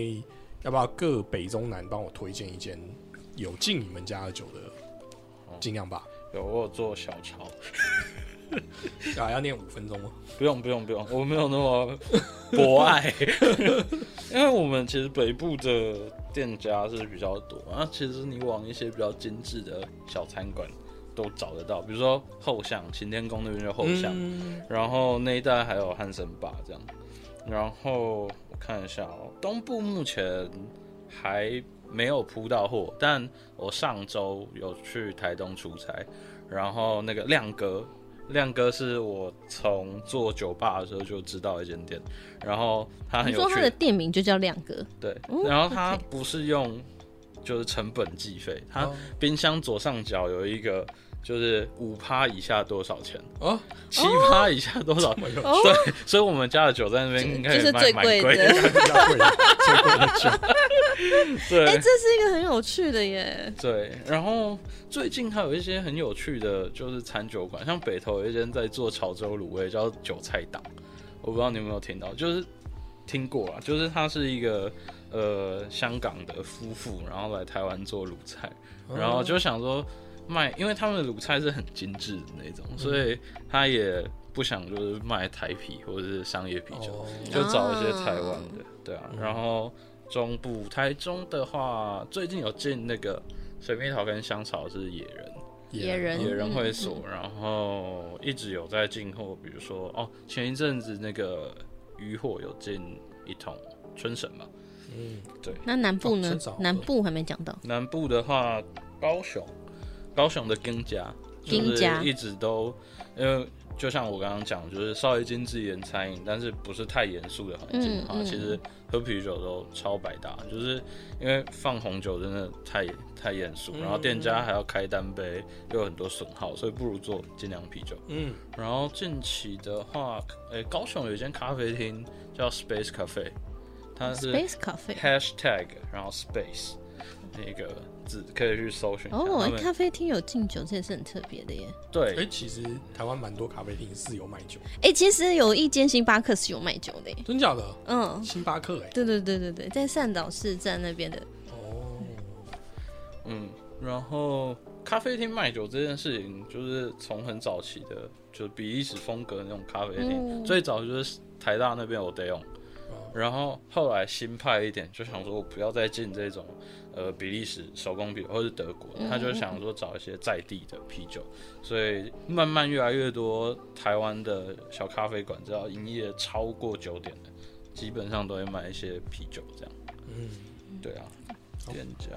要不要各北中南帮我推荐一间有进你们家的酒的，尽量吧，有我有做小抄，啊，要念五分钟吗？不用不用不用，我没有那么博爱，因为我们其实北部的店家是比较多，啊，其实你往一些比较精致的小餐馆都找得到，比如说后巷擎天宫那边就后巷。嗯然后那一带还有汉森坝这样，然后我看一下哦，东部目前还没有铺到货，但我上周有去台东出差，然后那个亮哥，亮哥是我从做酒吧的时候就知道一间店，然后他很有趣你说他的，店名就叫亮哥，对哦，然后他不是用就是成本计费，它哦。冰箱左上角有一个就是五趴以下多少钱，哦，七趴以下多少，哦？对，所以我们家的酒在那边应该就是最贵贵的。最贵的酒。对，哎、这是一个很有趣的耶。对，然后最近还有一些很有趣的，就是餐酒馆，像北投有一间在做潮州卤味，叫韭菜档，我不知道你有没有听到，就是听过啊，就是他是一个呃香港的夫妇，然后来台湾做卤菜，然后就想说卖，因为他们的卤菜是很精致的那种，所以他也不想就是卖台啤或者是商业啤酒，哦。就找一些台湾的，对啊，然后中部台中的话，最近有进那个水蜜桃跟香草是野人，野人。野人会嗯所，然后一直有在进货，比如说哦，前一阵子那个渔货有进一桶春神嘛，嗯，对。那南部呢？哦？南部还没讲到。南部的话，高雄，高雄的金家，就是丁家一直都，因为就像我刚刚讲，就是稍微精致一点餐饮，但是不是太严肃的环境的话，嗯嗯其实喝啤酒都超百搭，就是因为放红酒真的太太严肃，嗯然后店家还要开单杯，又有很多损耗，所以不如做精酿啤酒。嗯，然后近期的话，诶、高雄有一间咖啡厅叫 Space Cafe，它是 Space Cafe。hashtag 然后 space 那个字可以去搜寻。哦，咖啡厅有敬酒，这也是很特别的耶。对，哎，其实台湾蛮多咖啡厅是有卖酒，哎、其实有一间星巴克是有卖酒的耶。真假的？嗯，星巴克哎，对对对对对，在善导市站那边的。哦，嗯，然后咖啡厅卖酒这件事情，就是从很早期的，就是比利时风格的那种咖啡厅，嗯最早就是台大那边有得用，然后后来新派一点，就想说我不要再进这种呃比利时手工啤酒或是德国，他就想说找一些在地的啤酒，所以慢慢越来越多台湾的小咖啡馆，只要营业超过九点的，基本上都会卖一些啤酒这样。嗯，对啊，店家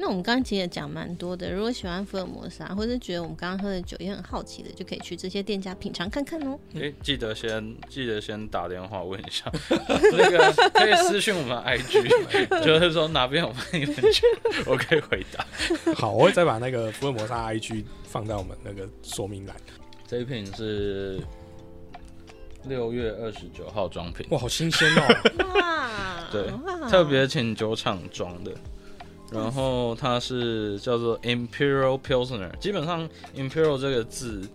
那我们刚刚其实也讲蛮多的，如果喜欢福尔摩沙，或者觉得我们刚刚喝的酒也很好奇的，就可以去这些店家品尝看看哦。诶、记得先记得先打电话问一下，那个可以私信我们 IG，就是说哪边有卖你们酒，我可以回答。好，我会再把那个福尔摩沙 IG 放在我们那个说明栏。这一瓶是六月二十九号装瓶，哇，好新鲜哦！哇，对特别请酒厂装的。然后它是叫做 Imperial Pilsner，基本上 Imperial 这个字，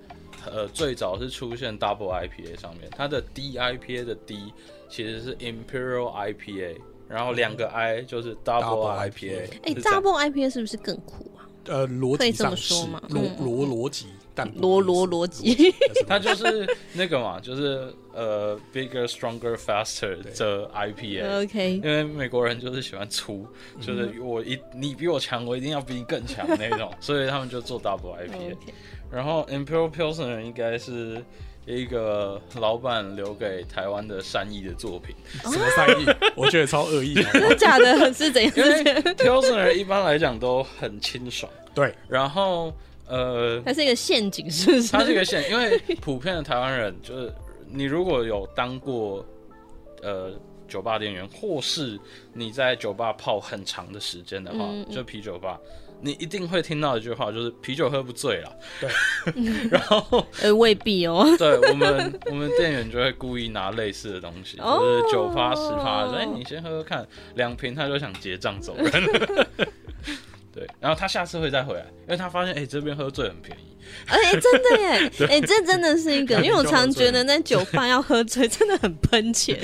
呃，最早是出现 Double IPA 上面，它的 D IPA 的 D 其实是 Imperial IPA，然后两个 I 就是 Double IPA，哎、double IPA 是不是更酷啊？呃，逻可以这么辑上是说吗逻嗯逻逻辑，罗是罗逻辑，它就是那个嘛，就是呃 bigger, stronger, faster 的 IPA。OK，因为美国人就是喜欢粗，就是我一你比我强，我一定要比你更强那种，所以他们就做 double IPA。然后 Imperial Pilsner 应该是一个老板留给台湾的善意的作品，什么善意？我觉得超恶意，真的假的？是怎样？因为 Pilsner 一般来讲都很清爽，对，然后呃，它是一个陷阱，是不是？它是一个陷，因为普遍的台湾人 就是你如果有当过呃酒吧店员，或是你在酒吧泡很长的时间的话，就啤酒吧，你一定会听到一句话，就是啤酒喝不醉了。对，然后 呃，未必哦。对我们我们店员就会故意拿类似的东西，哦就是九趴十趴，说哎、你先喝喝看，两瓶他就想结账走人。对，然后他下次会再回来，因为他发现哎、这边喝醉很便宜。哎、真的耶！哎、这真的是一个，因为我常觉得在酒吧要喝醉真的很喷钱。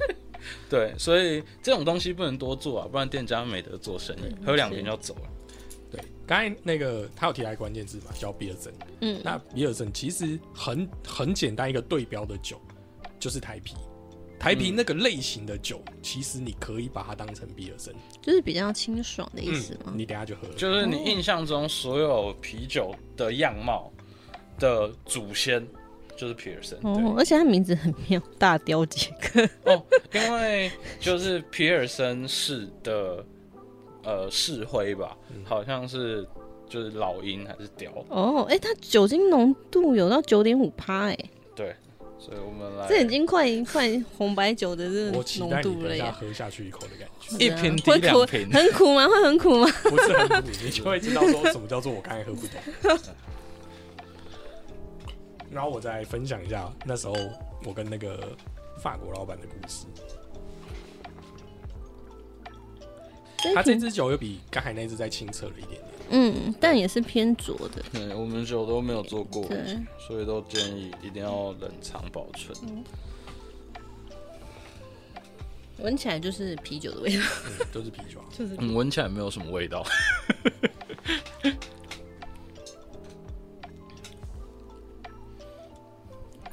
对，所以这种东西不能多做啊，不然店家没得做生意，喝两瓶就走了。对，刚才那个他有提到一个关键字嘛，叫比尔森。嗯，那比尔森其实很很简单一个对标的酒，就是台啤。台啤嗯那个类型的酒，其实你可以把它当成比尔森，就是比较清爽的意思吗？你等下就喝了。就是你印象中所有啤酒的样貌的祖先就是皮尔森。哦，而且它名字很妙，大雕杰克。哦，因为就是皮尔森市的呃市徽吧，好像是就是老鹰还是雕，哦，哎、它酒精浓度有到九点五趴，哎，对，所以我们来这已经快快红白酒的这个我期待浓度了你等一下耶。喝下去一口的感觉，一瓶抵会苦两瓶，很苦吗？会很苦吗？不是很苦，你就会知道说什么叫做我刚才喝不懂。然后我再分享一下那时候我跟那个法国老板的故事。他这支酒又比刚才那支再清澈了一点点。嗯，但也是偏浊的。对，我们酒都没有做过，对，所以都建议一定要冷藏保存。闻起来就是啤酒的味道，嗯，都是啤酒啊。就是嗯，闻起来没有什么味道。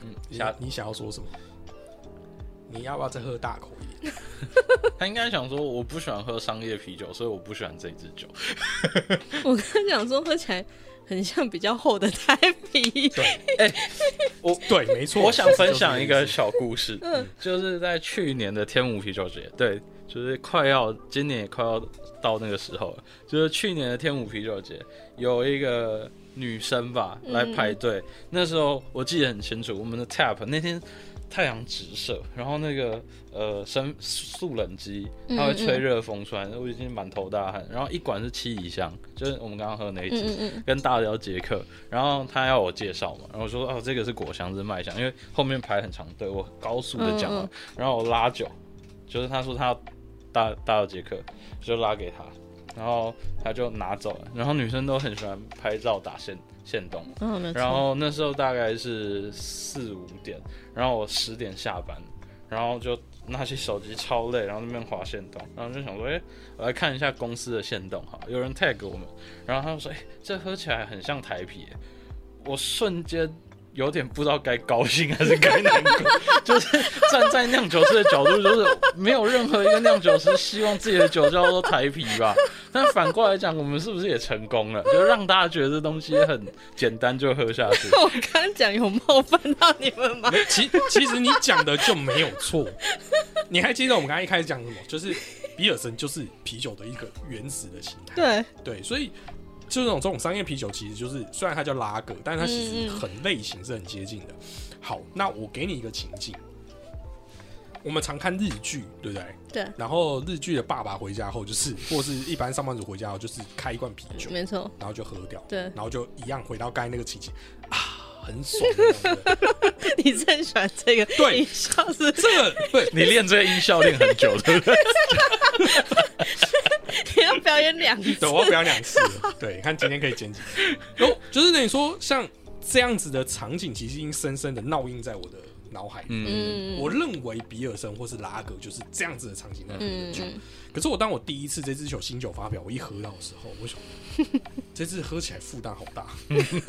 嗯，你下你想要说什么？你要不要再喝大口？他应该想说，我不喜欢喝商业啤酒，所以我不喜欢这支酒。我刚刚讲说喝起来很像比较厚的台啤。对，哎我对，没错。我想分享一个小故事，就是在去年的天母啤酒节，对，就是快要今年也快要到那个时候了，就是去年的天母啤酒节有一个女生吧来排队，那时候我记得很清楚，我们的 tap 那天太阳直射，然后那个呃生速冷机它会吹热风出来，我已经满头大汗，然后一管是七里香，就是我们刚刚喝的那一支，跟大辽杰克，然后他要我介绍嘛，然后我说哦，这个是果香，这是麦香，因为后面排很长队，我高速的讲嗯嘛，然后我拉酒，就是他说他要大大辽杰克，就拉给他，然后他就拿走了，然后女生都很喜欢拍照打线线动。然后那时候大概是四五点，然后我十点下班，然后就拿起手机超累，然后那边划线动，然后就想说，哎、我来看一下公司的线动哈，有人 tag 我们，然后他们说，哎、这喝起来很像台啤耶，我瞬间。有点不知道该高兴还是该难过，就是站在酿酒师的角度，就是没有任何一个酿酒师希望自己的酒叫做台啤吧。但反过来讲，我们是不是也成功了？就让大家觉得这东西很简单就喝下去。我刚刚讲有冒犯到你们吗？其其实你讲的就没有错。你还记得我们刚才一开始讲什么？就是比尔森就是啤酒的一个原始的形态。对，对，所以就这种这种商业啤酒，其实就是虽然它叫拉格，但是它其实很类型是很接近的。好，那我给你一个情境，我们常看日剧，对不对？对，然后日剧的爸爸回家后，就是或是一般上班族回家后，就是开一罐啤酒，没错，然后就喝掉，对然后就一样回到刚才那个情景啊，很爽。你是很喜欢这个对音效是这个对你练这个音效练很久，对不对？你要表演两次对，我要表演两次。对，看今天可以剪几次。然后就是等于说，像这样子的场景，其实已经深深的烙印在我的脑海里。嗯，嗯，我认为比尔森或是拉格就是这样子的场景在喝的酒。嗯可是我当我第一次这支酒新酒发表，我一喝到的时候，我想 这支喝起来负担好大。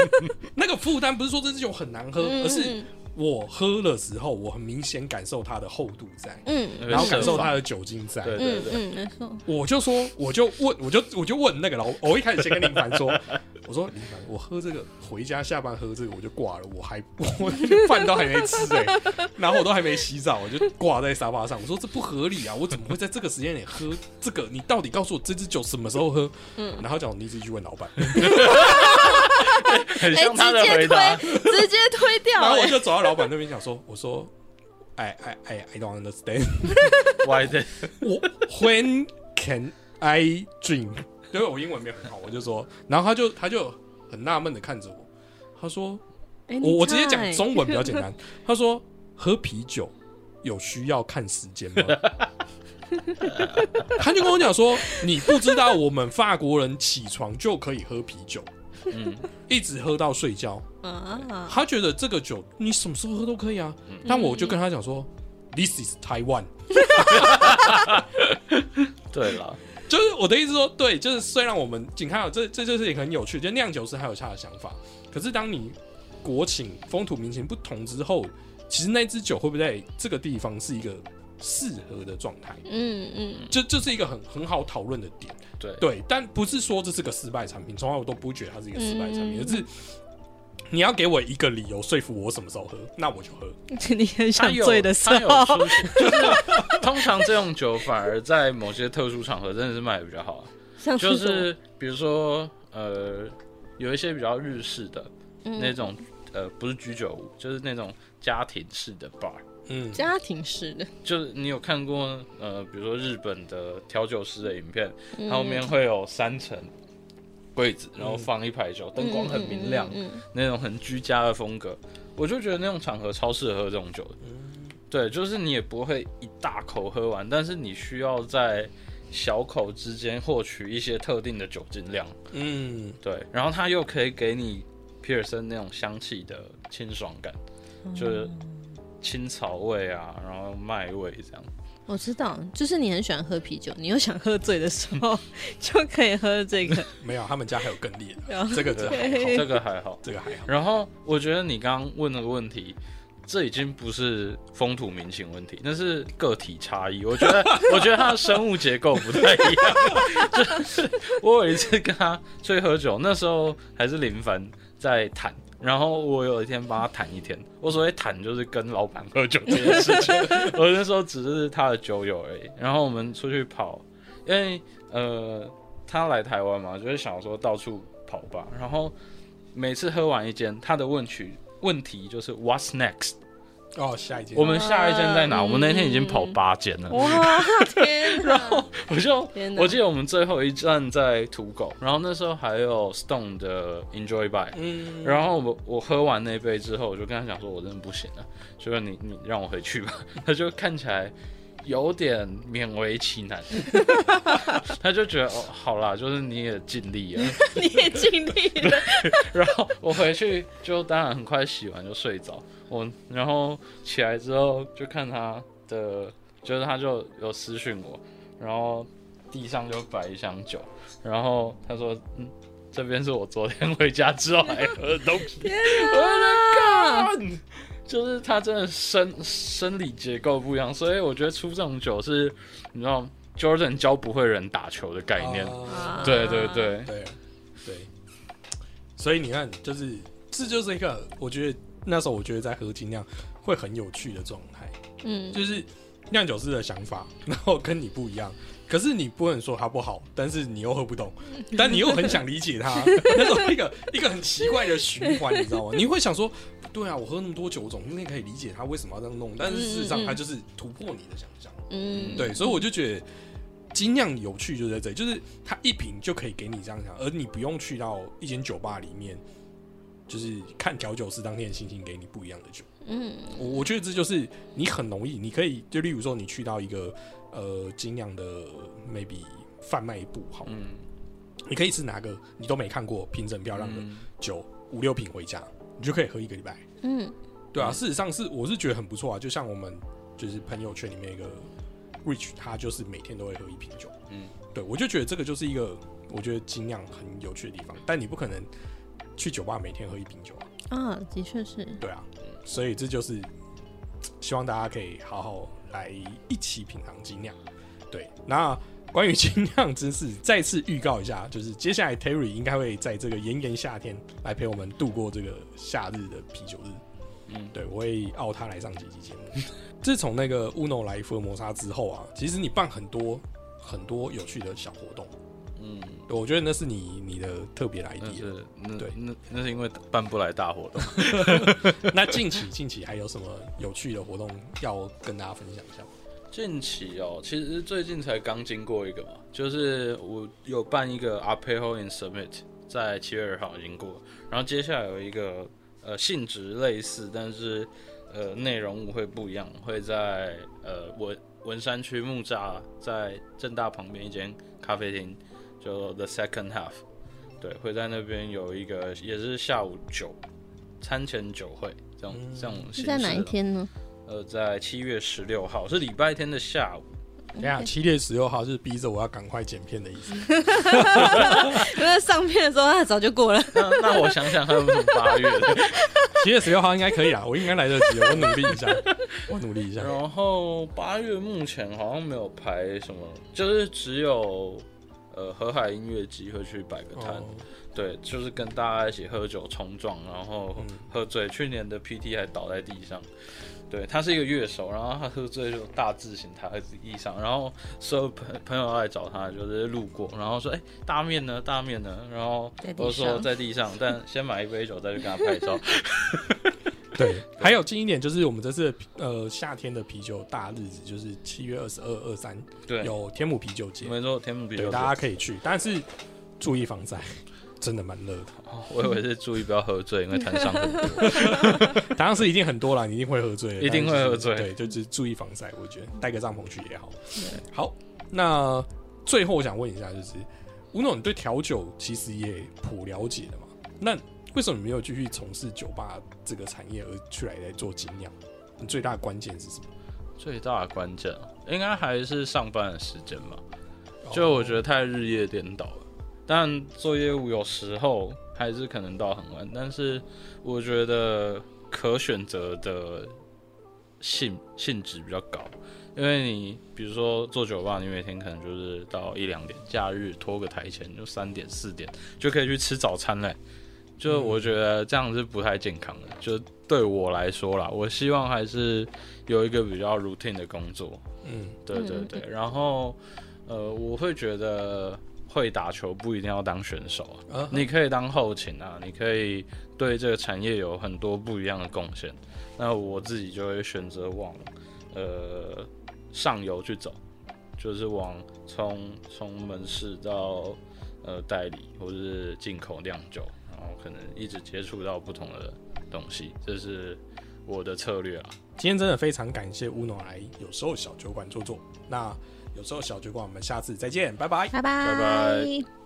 那个负担不是说这支酒很难喝，嗯而是我喝的时候，我很明显感受它的厚度在，嗯然后感受它的的酒精在。对对对，嗯嗯，没错，我就说，我就问，我就我就问那个老，我一开始先跟林凡说，我说林凡，我喝这个回家下班喝这个我就挂了，我还我饭都还没吃哎、然后我都还没洗澡，我就挂在沙发上。我说这不合理啊，我怎么会在这个时间点喝这个？你到底告诉我这支酒什么时候喝？嗯，然后讲你自己去问老板，很哎，像他的直接回答。推，直接推掉，然后我哎就走到老板那边讲说，我说。I I I I don't understand. Why the 我 When can I drink？因为我英文没有很好，我就说，然后他就他就很纳闷的看着我，他说，哎我我直接讲中文比较简单。他说：“喝啤酒有需要看时间吗？”他就跟我讲说：“你不知道我们法国人起床就可以喝啤酒，嗯，一直喝到睡觉。啊，他觉得这个酒你什么时候喝都可以啊。但我就跟他讲说：“This is Taiwan。”对了，就是我的意思说，对，就是虽然我们仅看到这这就是也很有趣，就酿酒师还有他的想法。可是当你国情风土民情不同之后，其实那支酒会不会在这个地方是一个适合的状态？嗯嗯，这这是一个很很好讨论的点，对对。但不是说这是个失败产品，从来我都不会觉得它是一个失败产品，嗯而是你要给我一个理由说服我什么时候喝，那我就喝。你很想醉的时候，就是通常这种酒反而在某些特殊场合真的是卖的比较好就是是比如说呃，有一些比较日式的嗯那种呃不是居酒屋，就是那种家庭式的 bar。嗯，家庭式的，就是你有看过呃，比如说日本的调酒师的影片，嗯。它后面会有三层柜子，然后放一排酒，灯光很明亮，嗯嗯嗯那种很居家的风格，我就觉得那种场合超适合喝这种酒。的。对，就是你也不会一大口喝完，但是你需要在小口之间获取一些特定的酒精量。嗯，对，然后它又可以给你皮尔森那种香气的清爽感，就是青草味啊，然后麦味这样。我知道，就是你很喜欢喝啤酒，你又想喝醉的时候，就可以喝这个。没有，他们家还有更烈的，这个这还好，这个还好。这个还好。然后我觉得你刚刚问那个问题，这已经不是风土民情问题，那是个体差异。我觉得，我觉得他的生物结构不太一样。就是我有一次跟他出去喝酒，那时候还是林凡在谈。然后我有一天帮他谈一天，我所谓谈就是跟老板喝酒这件事情，我那时候只是他的酒友而已。然后我们出去跑，因为呃他来台湾嘛，就是想说到处跑吧。然后每次喝完一间，他的问题问题就是 What's next？哦，下一间我们下一间在哪？嗯我们那天已经跑八间了。哇，天 然后！我就！我记得我们最后一站在土狗，然后那时候还有 Stone 的 Enjoy By。嗯，然后我我喝完那杯之后，我就跟他讲说，我真的不行了，就说你你让我回去吧。他就看起来有点勉为其难，他就觉得哦，好啦，就是你也尽力了。你也尽力了，然后我回去就当然很快洗完就睡着。我然后起来之后就看他的，就是他就有私讯我，然后地上就摆一箱酒，然后他说嗯。这边是我昨天回家之后还喝的东西，我的干，就是他真的生生理结构不一样，所以我觉得出这种酒是，你知道，Jordan 教不会人打球的概念，啊。对对对，对对，所以你看，就是这就是一个，我觉得那时候我觉得在喝精酿会很有趣的状态，嗯，就是酿酒师的想法，然后跟你不一样。可是你不能说它不好，但是你又喝不懂，但你又很想理解它，那种一个一个很奇怪的循环，你知道吗？你会想说，对啊，我喝那么多酒，我总应该可以理解它为什么要这样弄，但是事实上它就是突破你的想象。嗯，对，所以我就觉得精酿有趣就在这里，就是它一瓶就可以给你这样想，而你不用去到一间酒吧里面，就是看调酒师当天的心情给你不一样的酒。嗯，我我觉得这就是你很容易，你可以就例如说你去到一个呃精酿的 maybe 贩卖部好，嗯你可以是拿个你都没看过平整漂亮的嗯酒五六瓶回家，你就可以喝一个礼拜。嗯，对啊，嗯事实上是我是觉得很不错啊，就像我们就是朋友圈里面一个 Rich，他就是每天都会喝一瓶酒。嗯，对我就觉得这个就是一个我觉得精酿很有趣的地方，但你不可能去酒吧每天喝一瓶酒啊。啊，的确是，对啊，所以这就是希望大家可以好好来一起品尝精酿。对，那关于精酿知识，再次预告一下，就是接下来 Terry 应该会在这个炎炎夏天来陪我们度过这个夏日的啤酒日。嗯，对，我会邀他来上几集节目。自从那个 Uno 来福尔摩沙之后啊，其实你办很多很多有趣的小活动，嗯，对我觉得那是你你的特别的那 idea。是那对那那是因为办不来大活动。那近期近期还有什么有趣的活动要跟大家分享一下吗？近期哦，其实最近才刚经过一个嘛，就是我有办一个 Apejo in Summit，在七月二号已经过，然后接下来有一个呃性质类似，但是呃内容物会不一样，会在呃文文山区木栅，在正大旁边一间咖啡厅，就 The Second Half，对，会在那边有一个也是下午酒餐前酒会这种这种形式是在哪一？天呢？呃，在七月十六号是礼拜天的下午。等一下，七月十六号是逼着我要赶快剪片的意思。因为上片的时候他早就过了。那那我想想还有什么八月的？七月十六号应该可以啊，我应该来得及，我努力一下，我努力一下。然后八月目前好像没有排什么，就是只有呃河海音乐季会去摆个摊，哦对，就是跟大家一起喝酒冲撞，然后嗯喝醉。去年的 PT 还倒在地上，对他是一个乐手，然后他喝醉就大字型躺在地上，然后所有朋朋友要来找他，就是路过，然后说：“哎、大面呢？大面呢？”然后在地我说在地上，但先买一杯酒再去跟他拍照。对，还有近一点就是我们这次呃夏天的啤酒大日子，就是七月二十二、二三对，有天母啤酒节，没错，天母啤对，酒大家可以去，但是注意防晒，真的蛮热的。哦我以为是注意不要喝醉，因为摊上很多。当然是一定很多啦，你一定会喝醉，一定会喝醉对，就是注意防晒，我觉得带个帐篷去也好。好，那最后我想问一下，就是吴总，你对调酒其实也颇了解的嘛？那为什么你没有继续从事酒吧这个产业，而去来来做精酿？你最大的关键是什么？最大的关键应该还是上班的时间吧。就我觉得太日夜颠倒了。但做业务有时候还是可能到很晚，但是我觉得可选择的性性质比较高，因为你比如说做酒吧，你每天可能就是到一两点，假日拖个台前就三点四点就可以去吃早餐嘞。就我觉得这样是不太健康的。就对我来说啦，我希望还是有一个比较 routine 的工作。嗯，对对对，然后呃，我会觉得会打球不一定要当选手啊，啊你可以当后勤啊，你可以对这个产业有很多不一样的贡献。那我自己就会选择往呃上游去走，就是往从从门市到呃代理或者是进口酿酒，然后可能一直接触到不同的东西，这是我的策略啊。今天真的非常感谢乌诺来有时候小酒馆坐坐。那有时候小酒馆，我们下次再见，拜拜。拜拜拜